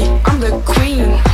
I'm the queen.